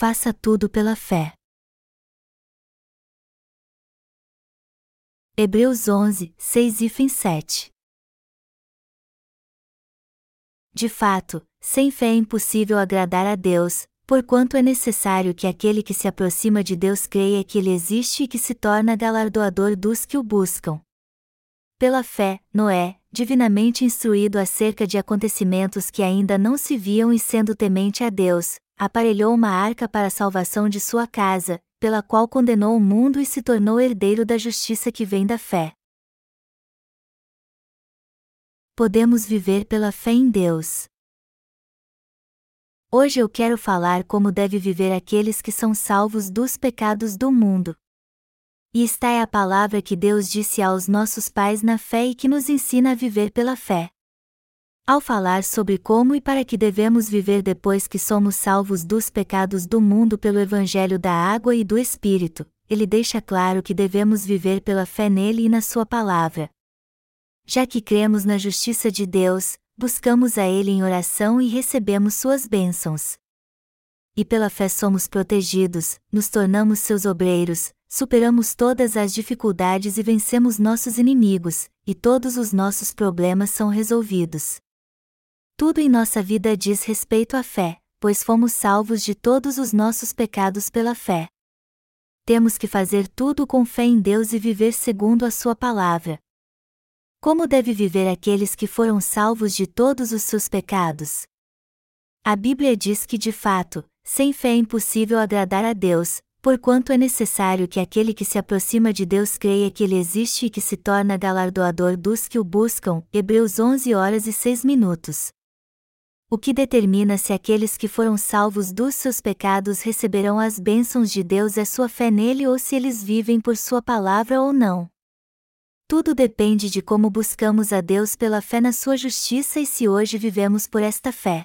faça tudo pela fé. Hebreus 11, 6 e 7 De fato, sem fé é impossível agradar a Deus, porquanto é necessário que aquele que se aproxima de Deus creia que Ele existe e que se torna galardoador dos que o buscam. Pela fé, Noé, divinamente instruído acerca de acontecimentos que ainda não se viam e sendo temente a Deus, aparelhou uma arca para a salvação de sua casa, pela qual condenou o mundo e se tornou herdeiro da justiça que vem da fé. Podemos viver pela fé em Deus. Hoje eu quero falar como deve viver aqueles que são salvos dos pecados do mundo. E esta é a palavra que Deus disse aos nossos pais na fé e que nos ensina a viver pela fé. Ao falar sobre como e para que devemos viver depois que somos salvos dos pecados do mundo pelo Evangelho da água e do Espírito, ele deixa claro que devemos viver pela fé nele e na Sua palavra. Já que cremos na justiça de Deus, buscamos a Ele em oração e recebemos Suas bênçãos. E pela fé somos protegidos, nos tornamos seus obreiros, superamos todas as dificuldades e vencemos nossos inimigos, e todos os nossos problemas são resolvidos. Tudo em nossa vida diz respeito à fé, pois fomos salvos de todos os nossos pecados pela fé. Temos que fazer tudo com fé em Deus e viver segundo a Sua palavra. Como deve viver aqueles que foram salvos de todos os seus pecados? A Bíblia diz que, de fato, sem fé é impossível agradar a Deus, porquanto é necessário que aquele que se aproxima de Deus creia que Ele existe e que se torna galardoador dos que o buscam. Hebreus 11 horas e 6 minutos. O que determina se aqueles que foram salvos dos seus pecados receberão as bênçãos de Deus é sua fé nele ou se eles vivem por sua palavra ou não. Tudo depende de como buscamos a Deus pela fé na sua justiça e se hoje vivemos por esta fé.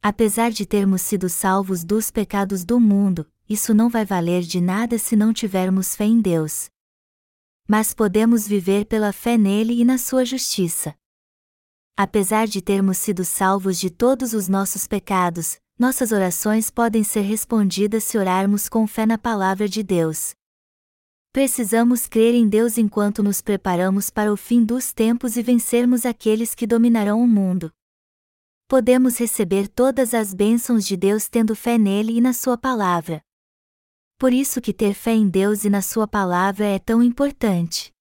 Apesar de termos sido salvos dos pecados do mundo, isso não vai valer de nada se não tivermos fé em Deus. Mas podemos viver pela fé nele e na sua justiça. Apesar de termos sido salvos de todos os nossos pecados, nossas orações podem ser respondidas se orarmos com fé na palavra de Deus. Precisamos crer em Deus enquanto nos preparamos para o fim dos tempos e vencermos aqueles que dominarão o mundo. Podemos receber todas as bênçãos de Deus tendo fé nele e na Sua palavra. Por isso que ter fé em Deus e na Sua palavra é tão importante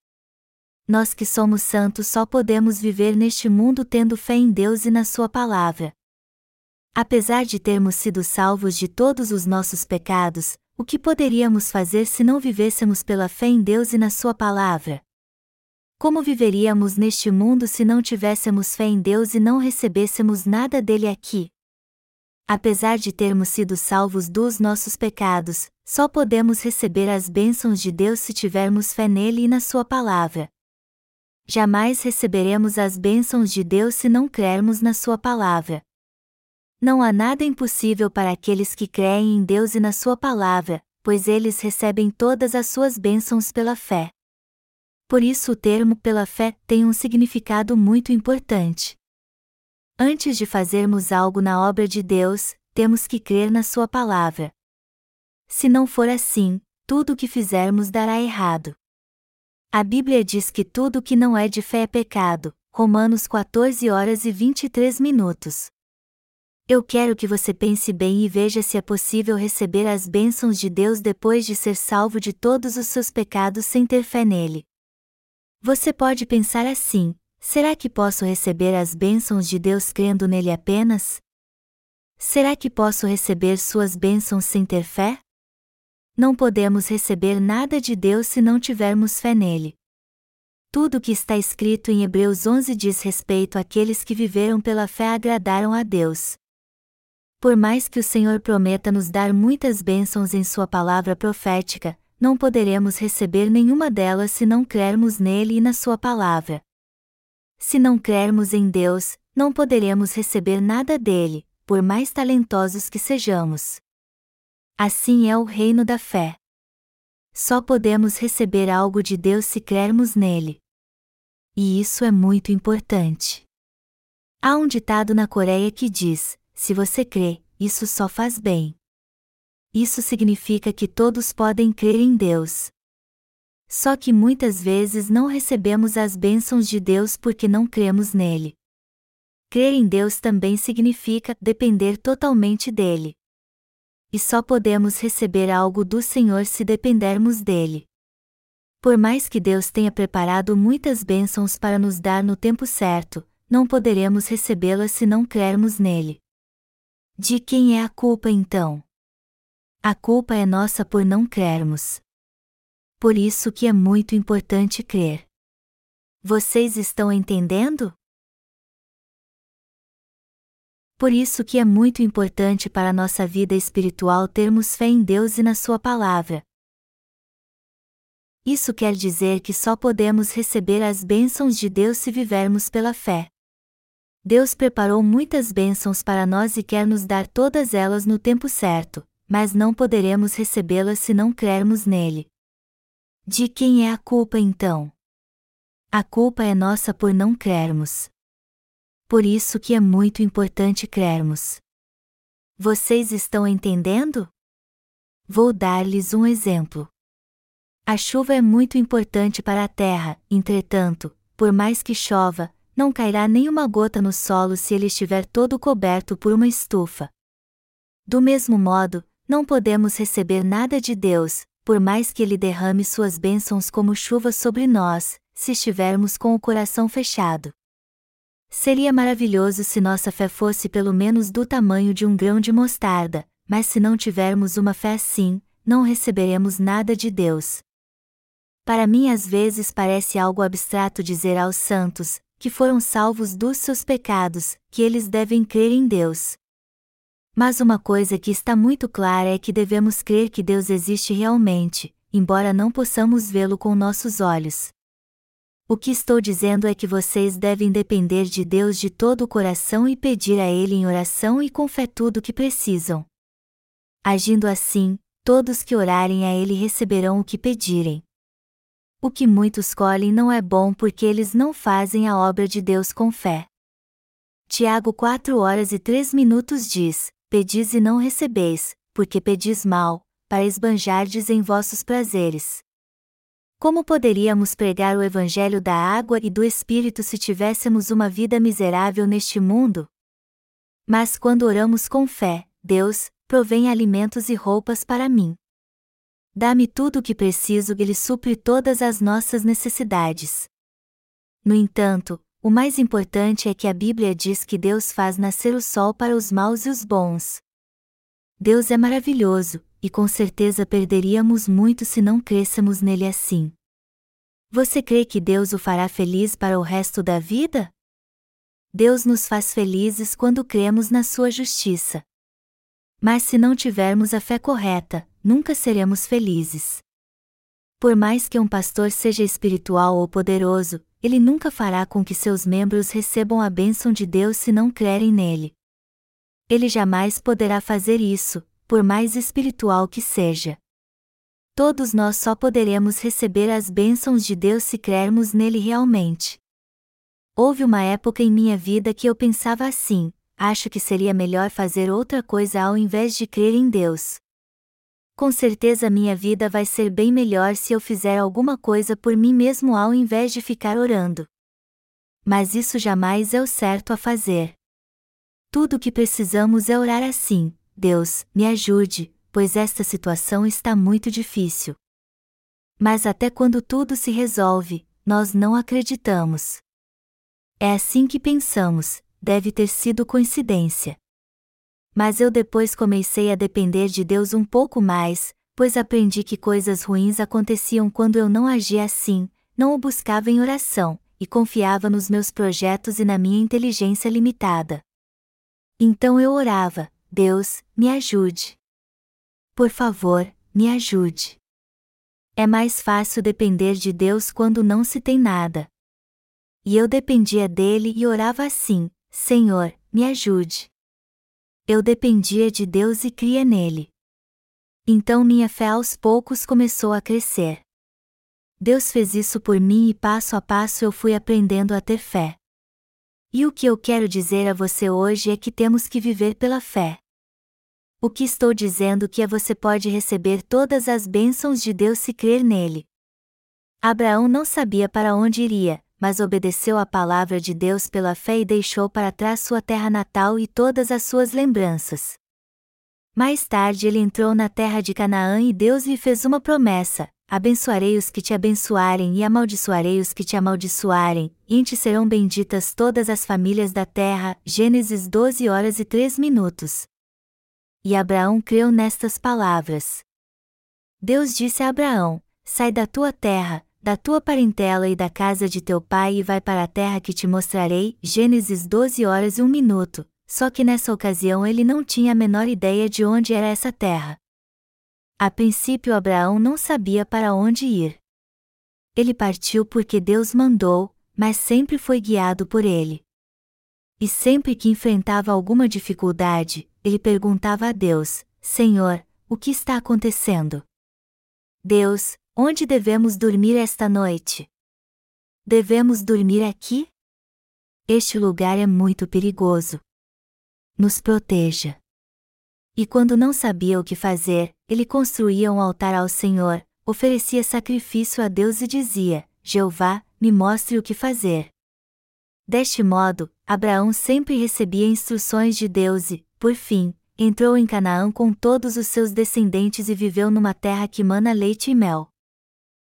nós que somos santos só podemos viver neste mundo tendo fé em Deus e na Sua palavra. Apesar de termos sido salvos de todos os nossos pecados, o que poderíamos fazer se não vivêssemos pela fé em Deus e na Sua palavra? Como viveríamos neste mundo se não tivéssemos fé em Deus e não recebêssemos nada dele aqui? Apesar de termos sido salvos dos nossos pecados, só podemos receber as bênçãos de Deus se tivermos fé nele e na Sua palavra jamais receberemos as bênçãos de Deus se não crermos na Sua palavra. Não há nada impossível para aqueles que creem em Deus e na Sua palavra, pois eles recebem todas as suas bênçãos pela fé. Por isso o termo pela fé tem um significado muito importante. Antes de fazermos algo na obra de Deus, temos que crer na Sua palavra. Se não for assim, tudo o que fizermos dará errado. A Bíblia diz que tudo que não é de fé é pecado. Romanos 14 horas e 23 minutos. Eu quero que você pense bem e veja se é possível receber as bênçãos de Deus depois de ser salvo de todos os seus pecados sem ter fé nele. Você pode pensar assim: será que posso receber as bênçãos de Deus crendo nele apenas? Será que posso receber suas bênçãos sem ter fé? Não podemos receber nada de Deus se não tivermos fé nele. Tudo o que está escrito em Hebreus 11 diz respeito àqueles que viveram pela fé agradaram a Deus. Por mais que o Senhor prometa nos dar muitas bênçãos em Sua palavra profética, não poderemos receber nenhuma delas se não crermos nele e na Sua palavra. Se não crermos em Deus, não poderemos receber nada dele, por mais talentosos que sejamos. Assim é o reino da fé. Só podemos receber algo de Deus se crermos nele. E isso é muito importante. Há um ditado na Coreia que diz: se você crê, isso só faz bem. Isso significa que todos podem crer em Deus. Só que muitas vezes não recebemos as bênçãos de Deus porque não cremos nele. Crer em Deus também significa depender totalmente dele. E só podemos receber algo do Senhor se dependermos dele. Por mais que Deus tenha preparado muitas bênçãos para nos dar no tempo certo, não poderemos recebê-las se não crermos nele. De quem é a culpa então? A culpa é nossa por não crermos. Por isso que é muito importante crer. Vocês estão entendendo? Por isso que é muito importante para a nossa vida espiritual termos fé em Deus e na Sua palavra. Isso quer dizer que só podemos receber as bênçãos de Deus se vivermos pela fé. Deus preparou muitas bênçãos para nós e quer nos dar todas elas no tempo certo, mas não poderemos recebê-las se não crermos nele. De quem é a culpa então? A culpa é nossa por não crermos. Por isso que é muito importante crermos. Vocês estão entendendo? Vou dar-lhes um exemplo. A chuva é muito importante para a terra, entretanto, por mais que chova, não cairá nenhuma gota no solo se ele estiver todo coberto por uma estufa. Do mesmo modo, não podemos receber nada de Deus, por mais que Ele derrame suas bênçãos como chuva sobre nós, se estivermos com o coração fechado. Seria maravilhoso se nossa fé fosse pelo menos do tamanho de um grão de mostarda, mas se não tivermos uma fé assim, não receberemos nada de Deus. Para mim, às vezes parece algo abstrato dizer aos santos, que foram salvos dos seus pecados, que eles devem crer em Deus. Mas uma coisa que está muito clara é que devemos crer que Deus existe realmente, embora não possamos vê-lo com nossos olhos. O que estou dizendo é que vocês devem depender de Deus de todo o coração e pedir a Ele em oração e com fé tudo o que precisam. Agindo assim, todos que orarem a Ele receberão o que pedirem. O que muitos colhem não é bom porque eles não fazem a obra de Deus com fé. Tiago 4 horas e 3 minutos diz: pedis e não recebeis, porque pedis mal, para esbanjardes em vossos prazeres. Como poderíamos pregar o Evangelho da água e do Espírito se tivéssemos uma vida miserável neste mundo? Mas quando oramos com fé, Deus, provém alimentos e roupas para mim. Dá-me tudo o que preciso e Ele supre todas as nossas necessidades. No entanto, o mais importante é que a Bíblia diz que Deus faz nascer o sol para os maus e os bons. Deus é maravilhoso, e com certeza perderíamos muito se não crescemos nele assim. Você crê que Deus o fará feliz para o resto da vida? Deus nos faz felizes quando cremos na sua justiça. Mas se não tivermos a fé correta, nunca seremos felizes. Por mais que um pastor seja espiritual ou poderoso, ele nunca fará com que seus membros recebam a bênção de Deus se não crerem nele. Ele jamais poderá fazer isso, por mais espiritual que seja. Todos nós só poderemos receber as bênçãos de Deus se crermos nele realmente. Houve uma época em minha vida que eu pensava assim: acho que seria melhor fazer outra coisa ao invés de crer em Deus. Com certeza minha vida vai ser bem melhor se eu fizer alguma coisa por mim mesmo ao invés de ficar orando. Mas isso jamais é o certo a fazer. Tudo o que precisamos é orar assim: Deus, me ajude, pois esta situação está muito difícil. Mas até quando tudo se resolve, nós não acreditamos. É assim que pensamos, deve ter sido coincidência. Mas eu depois comecei a depender de Deus um pouco mais, pois aprendi que coisas ruins aconteciam quando eu não agia assim, não o buscava em oração, e confiava nos meus projetos e na minha inteligência limitada. Então eu orava: Deus, me ajude. Por favor, me ajude. É mais fácil depender de Deus quando não se tem nada. E eu dependia dele e orava assim: Senhor, me ajude eu dependia de Deus e cria nele. Então minha fé aos poucos começou a crescer. Deus fez isso por mim e passo a passo eu fui aprendendo a ter fé. E o que eu quero dizer a você hoje é que temos que viver pela fé. O que estou dizendo que é você pode receber todas as bênçãos de Deus se crer nele. Abraão não sabia para onde iria, mas obedeceu à palavra de Deus pela fé e deixou para trás sua terra natal e todas as suas lembranças. Mais tarde ele entrou na terra de Canaã e Deus lhe fez uma promessa: Abençoarei os que te abençoarem e amaldiçoarei os que te amaldiçoarem, e em ti serão benditas todas as famílias da terra. Gênesis 12 horas e 3 minutos. E Abraão creu nestas palavras. Deus disse a Abraão: Sai da tua terra, da tua parentela e da casa de teu pai e vai para a terra que te mostrarei. Gênesis 12 horas e 1 minuto. Só que nessa ocasião ele não tinha a menor ideia de onde era essa terra. A princípio Abraão não sabia para onde ir. Ele partiu porque Deus mandou, mas sempre foi guiado por ele. E sempre que enfrentava alguma dificuldade, ele perguntava a Deus: Senhor, o que está acontecendo? Deus, onde devemos dormir esta noite? Devemos dormir aqui? Este lugar é muito perigoso. Nos proteja. E quando não sabia o que fazer, ele construía um altar ao Senhor, oferecia sacrifício a Deus e dizia: Jeová, me mostre o que fazer. Deste modo, Abraão sempre recebia instruções de Deus e, por fim, entrou em Canaã com todos os seus descendentes e viveu numa terra que mana leite e mel.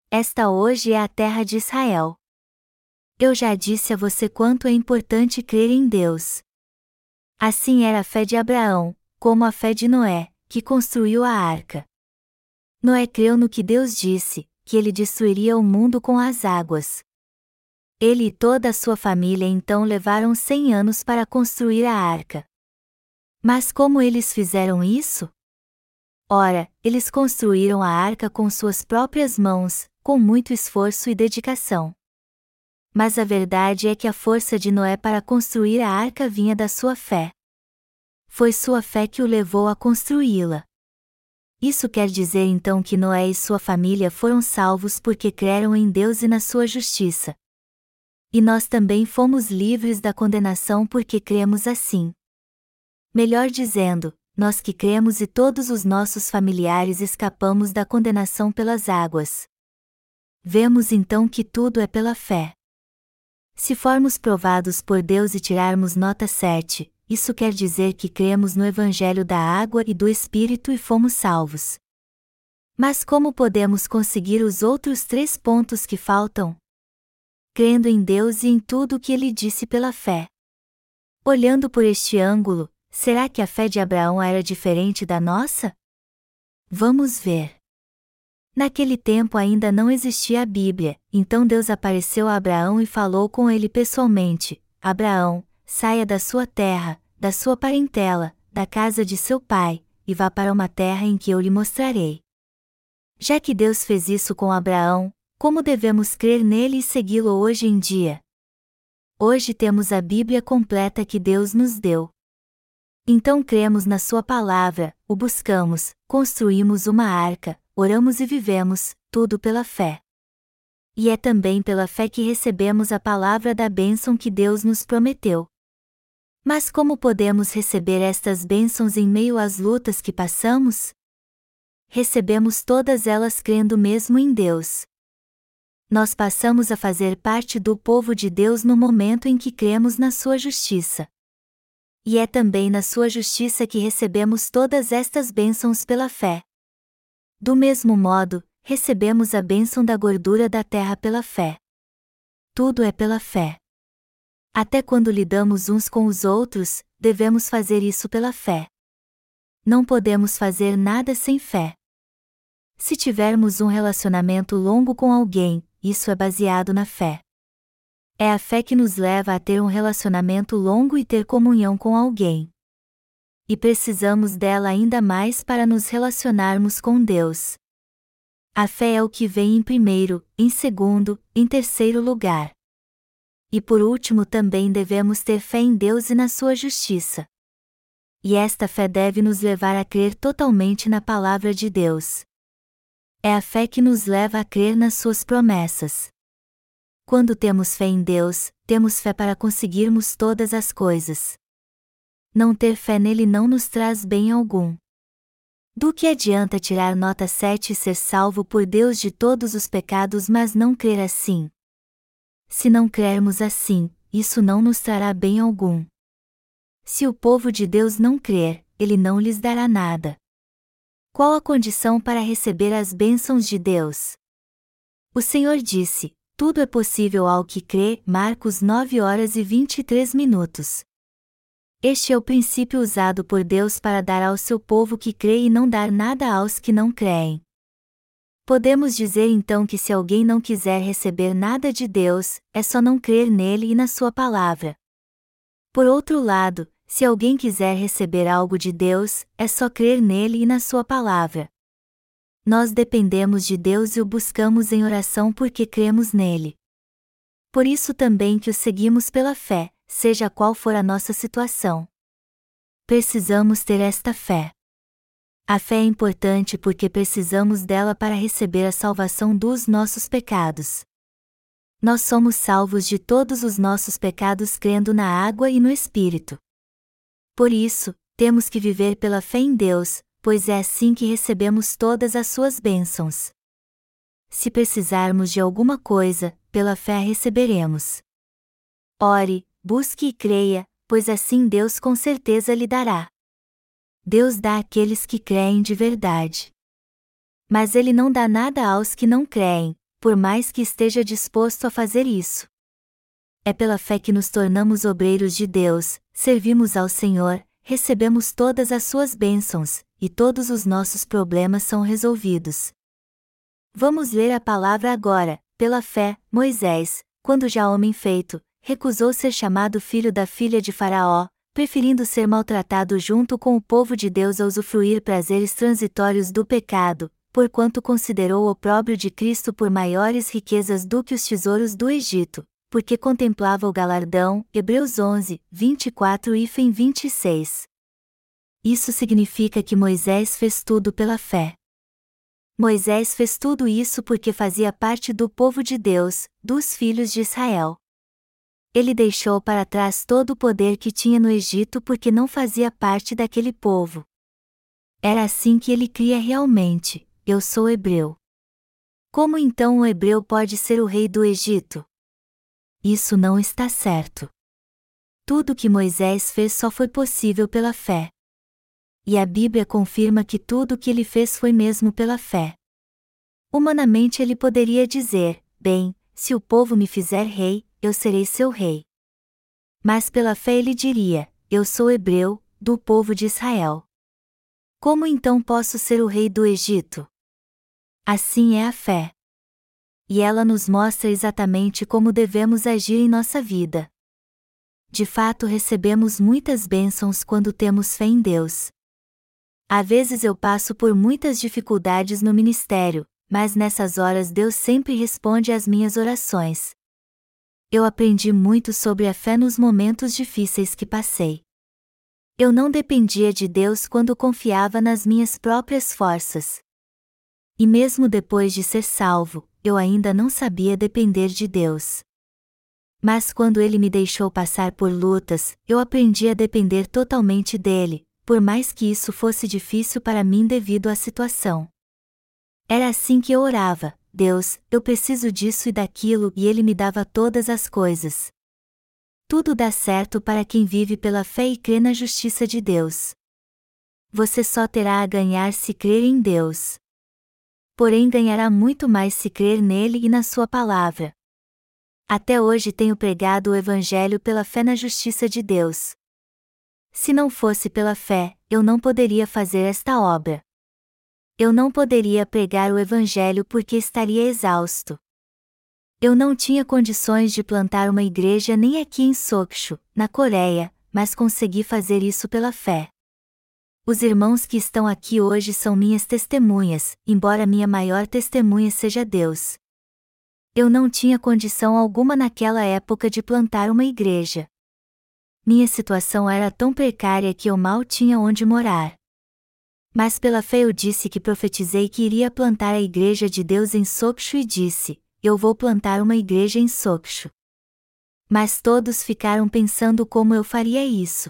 Esta hoje é a terra de Israel. Eu já disse a você quanto é importante crer em Deus. Assim era a fé de Abraão, como a fé de Noé, que construiu a arca. Noé creu no que Deus disse, que ele destruiria o mundo com as águas. Ele e toda a sua família então levaram cem anos para construir a arca. Mas como eles fizeram isso? Ora, eles construíram a arca com suas próprias mãos, com muito esforço e dedicação. Mas a verdade é que a força de Noé para construir a arca vinha da sua fé. Foi sua fé que o levou a construí-la. Isso quer dizer então que Noé e sua família foram salvos porque creram em Deus e na sua justiça e nós também fomos livres da condenação porque cremos assim. Melhor dizendo, nós que cremos e todos os nossos familiares escapamos da condenação pelas águas. Vemos então que tudo é pela fé. Se formos provados por Deus e tirarmos nota 7, isso quer dizer que cremos no Evangelho da água e do Espírito e fomos salvos. Mas como podemos conseguir os outros três pontos que faltam? crendo em Deus e em tudo o que ele disse pela fé. Olhando por este ângulo, será que a fé de Abraão era diferente da nossa? Vamos ver. Naquele tempo ainda não existia a Bíblia, então Deus apareceu a Abraão e falou com ele pessoalmente: Abraão, saia da sua terra, da sua parentela, da casa de seu pai, e vá para uma terra em que eu lhe mostrarei. Já que Deus fez isso com Abraão, como devemos crer nele e segui-lo hoje em dia? Hoje temos a Bíblia completa que Deus nos deu. Então cremos na Sua palavra, o buscamos, construímos uma arca, oramos e vivemos, tudo pela fé. E é também pela fé que recebemos a palavra da bênção que Deus nos prometeu. Mas como podemos receber estas bênçãos em meio às lutas que passamos? Recebemos todas elas crendo mesmo em Deus nós passamos a fazer parte do povo de Deus no momento em que cremos na Sua justiça. E é também na Sua justiça que recebemos todas estas bênçãos pela fé. Do mesmo modo, recebemos a bênção da gordura da terra pela fé. Tudo é pela fé. Até quando lidamos uns com os outros, devemos fazer isso pela fé. Não podemos fazer nada sem fé. Se tivermos um relacionamento longo com alguém, isso é baseado na fé. É a fé que nos leva a ter um relacionamento longo e ter comunhão com alguém. E precisamos dela ainda mais para nos relacionarmos com Deus. A fé é o que vem em primeiro, em segundo, em terceiro lugar. E por último também devemos ter fé em Deus e na sua justiça. E esta fé deve nos levar a crer totalmente na palavra de Deus. É a fé que nos leva a crer nas suas promessas. Quando temos fé em Deus, temos fé para conseguirmos todas as coisas. Não ter fé nele não nos traz bem algum. Do que adianta tirar nota 7 e ser salvo por Deus de todos os pecados, mas não crer assim? Se não crermos assim, isso não nos trará bem algum. Se o povo de Deus não crer, ele não lhes dará nada. Qual a condição para receber as bênçãos de Deus? O Senhor disse: Tudo é possível ao que crê. Marcos 9 horas e 23 minutos. Este é o princípio usado por Deus para dar ao seu povo que crê e não dar nada aos que não creem. Podemos dizer então que se alguém não quiser receber nada de Deus, é só não crer nele e na sua palavra. Por outro lado, se alguém quiser receber algo de Deus, é só crer nele e na sua palavra. Nós dependemos de Deus e o buscamos em oração porque cremos nele. Por isso também que o seguimos pela fé, seja qual for a nossa situação. Precisamos ter esta fé. A fé é importante porque precisamos dela para receber a salvação dos nossos pecados. Nós somos salvos de todos os nossos pecados crendo na água e no Espírito. Por isso, temos que viver pela fé em Deus, pois é assim que recebemos todas as suas bênçãos. Se precisarmos de alguma coisa, pela fé receberemos. Ore, busque e creia, pois assim Deus com certeza lhe dará. Deus dá àqueles que creem de verdade. Mas Ele não dá nada aos que não creem, por mais que esteja disposto a fazer isso. É pela fé que nos tornamos obreiros de Deus, servimos ao Senhor, recebemos todas as suas bênçãos, e todos os nossos problemas são resolvidos. Vamos ler a palavra agora, pela fé, Moisés, quando já homem feito, recusou ser chamado filho da filha de Faraó, preferindo ser maltratado junto com o povo de Deus a usufruir prazeres transitórios do pecado, porquanto considerou o opróbrio de Cristo por maiores riquezas do que os tesouros do Egito, porque contemplava o galardão. Hebreus 11, 24 e 26. Isso significa que Moisés fez tudo pela fé. Moisés fez tudo isso porque fazia parte do povo de Deus, dos filhos de Israel ele deixou para trás todo o poder que tinha no Egito porque não fazia parte daquele povo. Era assim que ele cria realmente: Eu sou hebreu. Como então o hebreu pode ser o rei do Egito? Isso não está certo. Tudo que Moisés fez só foi possível pela fé. E a Bíblia confirma que tudo o que ele fez foi mesmo pela fé. Humanamente ele poderia dizer: Bem, se o povo me fizer rei, eu serei seu rei. Mas pela fé ele diria: Eu sou hebreu, do povo de Israel. Como então posso ser o rei do Egito? Assim é a fé. E ela nos mostra exatamente como devemos agir em nossa vida. De fato, recebemos muitas bênçãos quando temos fé em Deus. Às vezes eu passo por muitas dificuldades no ministério, mas nessas horas Deus sempre responde às minhas orações eu aprendi muito sobre a fé nos momentos difíceis que passei. Eu não dependia de Deus quando confiava nas minhas próprias forças. E mesmo depois de ser salvo, eu ainda não sabia depender de Deus. Mas quando ele me deixou passar por lutas, eu aprendi a depender totalmente dele, por mais que isso fosse difícil para mim devido à situação. Era assim que eu orava, Deus, eu preciso disso e daquilo, e Ele me dava todas as coisas. Tudo dá certo para quem vive pela fé e crê na justiça de Deus. Você só terá a ganhar se crer em Deus. Porém, ganhará muito mais se crer nele e na Sua palavra. Até hoje tenho pregado o Evangelho pela fé na justiça de Deus. Se não fosse pela fé, eu não poderia fazer esta obra eu não poderia pregar o Evangelho porque estaria exausto. Eu não tinha condições de plantar uma igreja nem aqui em Sokshu, na Coreia, mas consegui fazer isso pela fé. Os irmãos que estão aqui hoje são minhas testemunhas, embora minha maior testemunha seja Deus. Eu não tinha condição alguma naquela época de plantar uma igreja. Minha situação era tão precária que eu mal tinha onde morar. Mas pela fé eu disse que profetizei que iria plantar a igreja de Deus em Sokshu e disse: Eu vou plantar uma igreja em Sokshu. Mas todos ficaram pensando como eu faria isso.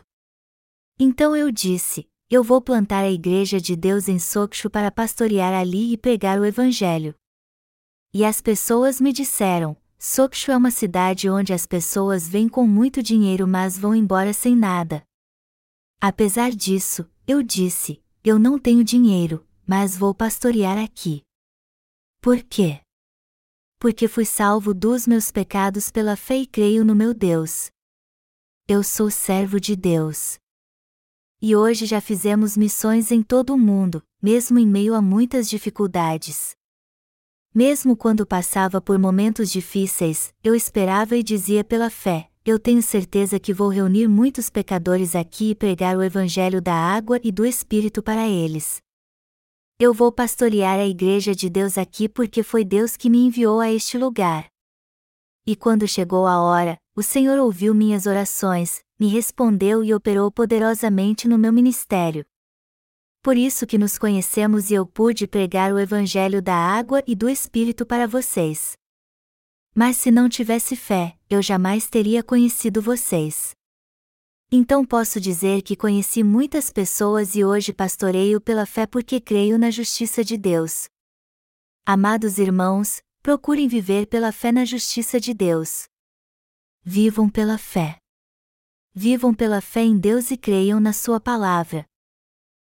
Então eu disse: Eu vou plantar a igreja de Deus em Sokshu para pastorear ali e pregar o evangelho. E as pessoas me disseram: Sokshu é uma cidade onde as pessoas vêm com muito dinheiro mas vão embora sem nada. Apesar disso, eu disse: Eu não tenho dinheiro, mas vou pastorear aqui. Por quê? Porque fui salvo dos meus pecados pela fé e creio no meu Deus. Eu sou servo de Deus. E hoje já fizemos missões em todo o mundo, mesmo em meio a muitas dificuldades. Mesmo quando passava por momentos difíceis, eu esperava e dizia pela fé: Eu tenho certeza que vou reunir muitos pecadores aqui e pregar o Evangelho da água e do Espírito para eles. Eu vou pastorear a Igreja de Deus aqui porque foi Deus que me enviou a este lugar. E quando chegou a hora, o Senhor ouviu minhas orações, me respondeu e operou poderosamente no meu ministério, por isso que nos conhecemos e eu pude pregar o Evangelho da água e do Espírito para vocês. Mas se não tivesse fé, eu jamais teria conhecido vocês. Então posso dizer que conheci muitas pessoas e hoje pastoreio pela fé porque creio na justiça de Deus. Amados irmãos, procurem viver pela fé na justiça de Deus. Vivam pela fé. Vivam pela fé em Deus e creiam na Sua palavra.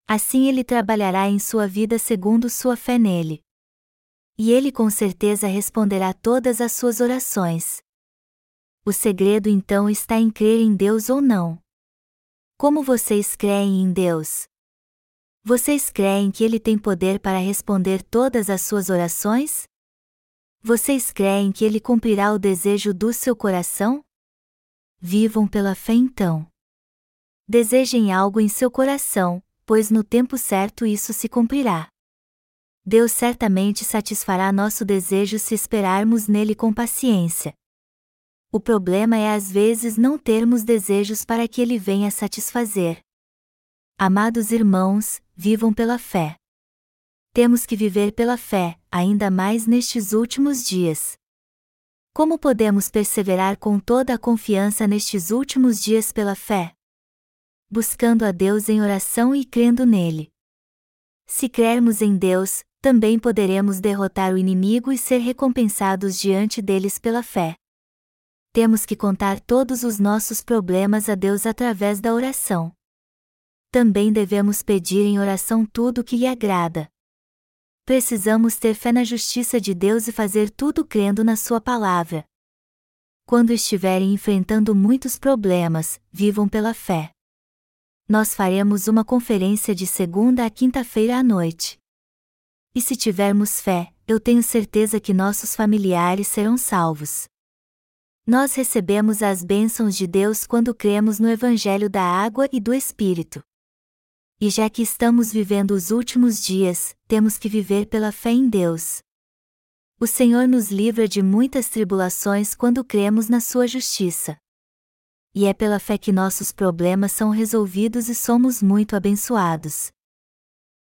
Assim ele trabalhará em sua vida segundo sua fé nele. E ele com certeza responderá todas as suas orações. O segredo então está em crer em Deus ou não. Como vocês creem em Deus? Vocês creem que Ele tem poder para responder todas as suas orações? Vocês creem que Ele cumprirá o desejo do seu coração? Vivam pela fé então. Desejem algo em seu coração, pois no tempo certo isso se cumprirá. Deus certamente satisfará nosso desejo se esperarmos nele com paciência. O problema é às vezes não termos desejos para que ele venha satisfazer. Amados irmãos, vivam pela fé. Temos que viver pela fé, ainda mais nestes últimos dias. Como podemos perseverar com toda a confiança nestes últimos dias pela fé? buscando a Deus em oração e crendo nele. Se crermos em Deus, também poderemos derrotar o inimigo e ser recompensados diante deles pela fé. Temos que contar todos os nossos problemas a Deus através da oração. Também devemos pedir em oração tudo o que lhe agrada. Precisamos ter fé na justiça de Deus e fazer tudo crendo na Sua palavra. Quando estiverem enfrentando muitos problemas, vivam pela fé nós faremos uma conferência de segunda a quinta-feira à noite. E se tivermos fé, eu tenho certeza que nossos familiares serão salvos. Nós recebemos as bênçãos de Deus quando cremos no Evangelho da Água e do Espírito. E já que estamos vivendo os últimos dias, temos que viver pela fé em Deus. O Senhor nos livra de muitas tribulações quando cremos na Sua justiça e é pela fé que nossos problemas são resolvidos e somos muito abençoados.